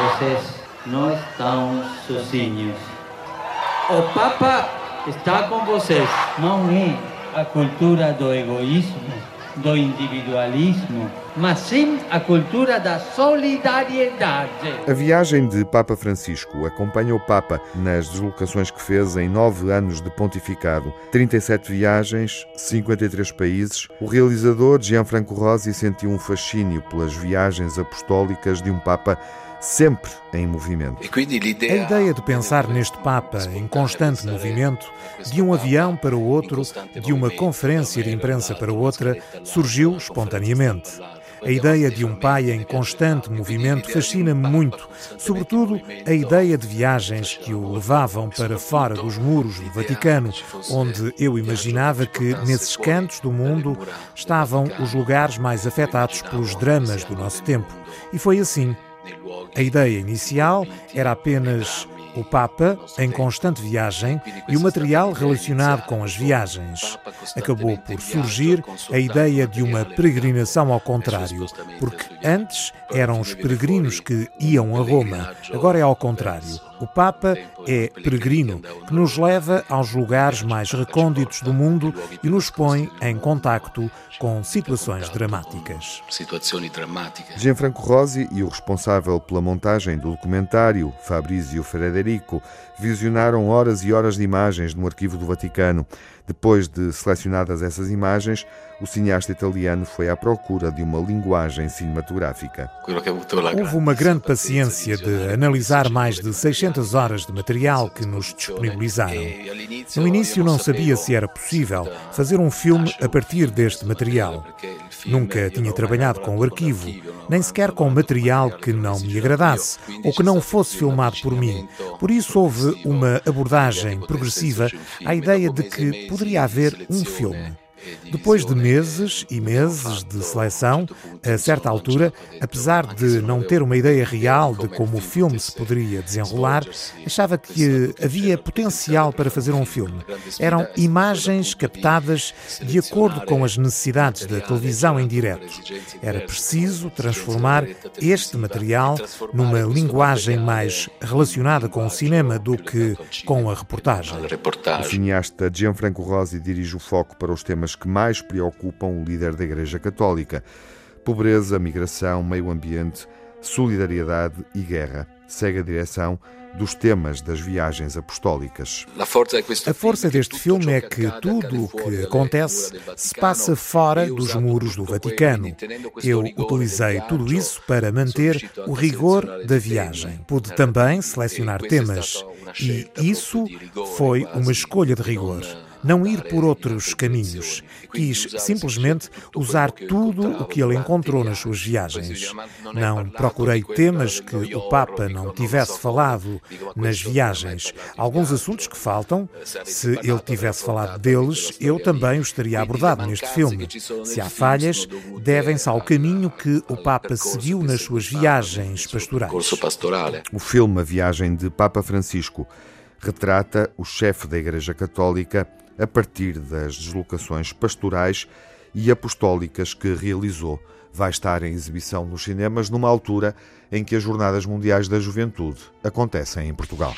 Vocês não estão sozinhos. O Papa está com vocês. Não é a cultura do egoísmo, do individualismo, mas sim a cultura da solidariedade. A viagem de Papa Francisco acompanha o Papa nas deslocações que fez em nove anos de pontificado. 37 viagens, 53 países. O realizador Gianfranco Rosi sentiu um fascínio pelas viagens apostólicas de um Papa sempre em movimento. A ideia de pensar neste Papa em constante movimento, de um avião para o outro, de uma conferência de imprensa para outra, surgiu espontaneamente. A ideia de um pai em constante movimento fascina-me muito, sobretudo a ideia de viagens que o levavam para fora dos muros do Vaticano, onde eu imaginava que nesses cantos do mundo estavam os lugares mais afetados pelos dramas do nosso tempo. E foi assim. A ideia inicial era apenas o Papa em constante viagem e o material relacionado com as viagens. Acabou por surgir a ideia de uma peregrinação ao contrário, porque antes eram os peregrinos que iam a Roma, agora é ao contrário. O Papa é peregrino, que nos leva aos lugares mais recônditos do mundo e nos põe em contacto com situações dramáticas. Gianfranco Rosi e o responsável pela montagem do documentário, Fabrizio Frederico, visionaram horas e horas de imagens no arquivo do Vaticano. Depois de selecionadas essas imagens, o cineasta italiano foi à procura de uma linguagem cinematográfica. Houve uma grande paciência de analisar mais de 600 horas de material que nos disponibilizaram. No início não sabia se era possível fazer um filme a partir deste material. Nunca tinha trabalhado com o arquivo, nem sequer com material que não me agradasse ou que não fosse filmado por mim. Por isso houve uma abordagem progressiva à ideia de que poderia haver um filme. Depois de meses e meses de seleção, a certa altura, apesar de não ter uma ideia real de como o filme se poderia desenrolar, achava que havia potencial para fazer um filme. Eram imagens captadas de acordo com as necessidades da televisão em direto. Era preciso transformar este material numa linguagem mais relacionada com o cinema do que com a reportagem. O cineasta Gianfranco Rosi dirige o foco para os temas que mais preocupam o líder da Igreja Católica: pobreza, migração, meio ambiente, solidariedade e guerra. Segue a direção dos temas das viagens apostólicas. A força deste filme é que tudo o que acontece se passa fora dos muros do Vaticano. Eu utilizei tudo isso para manter o rigor da viagem. Pude também selecionar temas e isso foi uma escolha de rigor não ir por outros caminhos. Quis simplesmente usar tudo o que ele encontrou nas suas viagens. Não procurei temas que o Papa não tivesse falado nas viagens. Alguns assuntos que faltam, se ele tivesse falado deles, eu também os teria abordado neste filme. Se há falhas, devem-se ao caminho que o Papa seguiu nas suas viagens pastorais. O filme A Viagem de Papa Francisco retrata o chefe da Igreja Católica a partir das deslocações pastorais e apostólicas que realizou. Vai estar em exibição nos cinemas numa altura em que as Jornadas Mundiais da Juventude acontecem em Portugal.